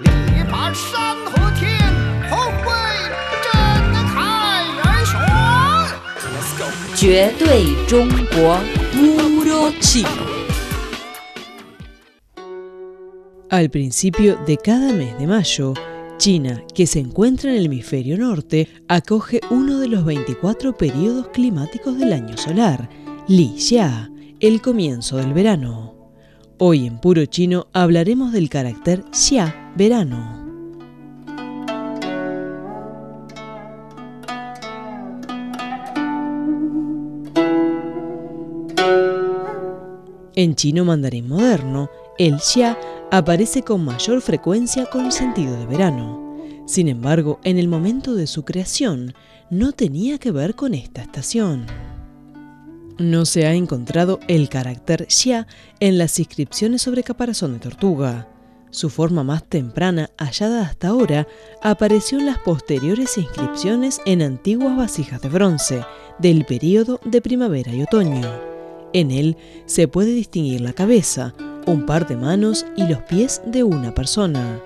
力拔山河天，风威震开元玄。Let's go。绝对中国 Puro chino. Al principio de cada mes de mayo, China, que se encuentra en el hemisferio norte, acoge uno de los 24 periodos climáticos del año solar, Li Xia, el comienzo del verano. Hoy en Puro Chino hablaremos del carácter Xia, verano. En chino mandarín moderno, el xia aparece con mayor frecuencia con sentido de verano. Sin embargo, en el momento de su creación, no tenía que ver con esta estación. No se ha encontrado el carácter xia en las inscripciones sobre caparazón de tortuga. Su forma más temprana, hallada hasta ahora, apareció en las posteriores inscripciones en antiguas vasijas de bronce del período de primavera y otoño. En él se puede distinguir la cabeza, un par de manos y los pies de una persona.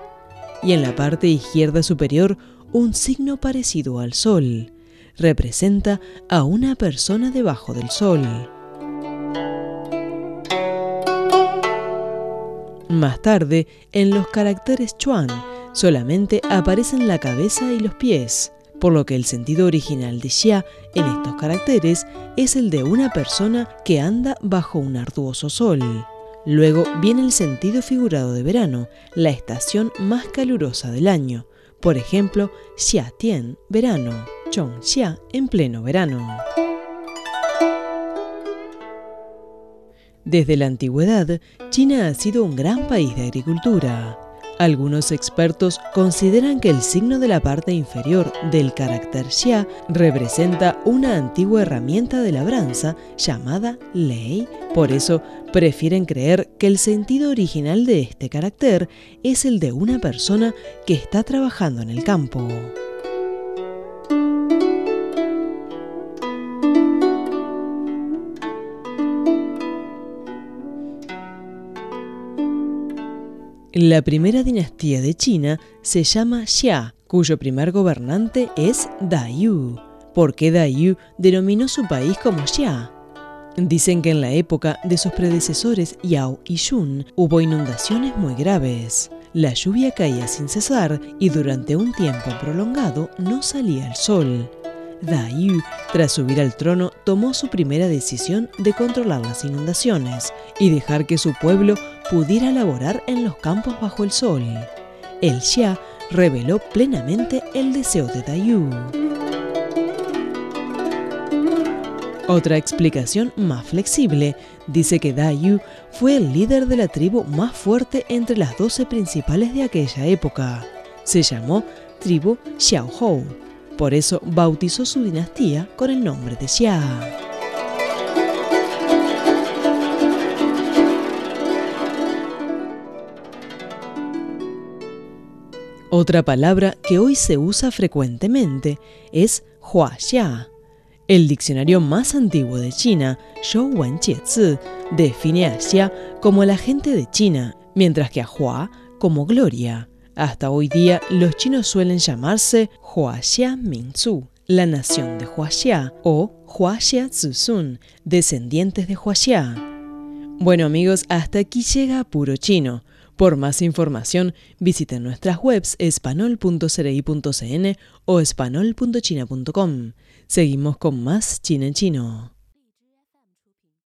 Y en la parte izquierda superior un signo parecido al sol. Representa a una persona debajo del sol. Más tarde, en los caracteres Chuan, solamente aparecen la cabeza y los pies, por lo que el sentido original de Xia en estos caracteres es el de una persona que anda bajo un arduoso sol. Luego viene el sentido figurado de verano, la estación más calurosa del año. Por ejemplo, Xia Tian, verano, Chong Xia, en pleno verano. Desde la antigüedad, China ha sido un gran país de agricultura. Algunos expertos consideran que el signo de la parte inferior del carácter Xia representa una antigua herramienta de labranza llamada lei. Por eso prefieren creer que el sentido original de este carácter es el de una persona que está trabajando en el campo. La primera dinastía de China se llama Xia, cuyo primer gobernante es Dayu. ¿Por qué Dayu denominó su país como Xia? Dicen que en la época de sus predecesores Yao y Yun hubo inundaciones muy graves. La lluvia caía sin cesar y durante un tiempo prolongado no salía el sol. Dayu, tras subir al trono, tomó su primera decisión de controlar las inundaciones y dejar que su pueblo pudiera laborar en los campos bajo el sol. El Xia reveló plenamente el deseo de Dayu. Otra explicación más flexible dice que Dayu fue el líder de la tribu más fuerte entre las doce principales de aquella época. Se llamó tribu Xiaohou por eso bautizó su dinastía con el nombre de Xia. Otra palabra que hoy se usa frecuentemente es Huaxia. El diccionario más antiguo de China, Wen Jiezi, define a Xia como la gente de China, mientras que a Hua como gloria. Hasta hoy día, los chinos suelen llamarse Huaxia Mingzu, la nación de Huaxia, o Huaxia Zuzun, descendientes de Huaxia. Bueno amigos, hasta aquí llega Puro Chino. Por más información, visiten nuestras webs espanol.cri.cn o espanol.china.com. Seguimos con más China en Chino.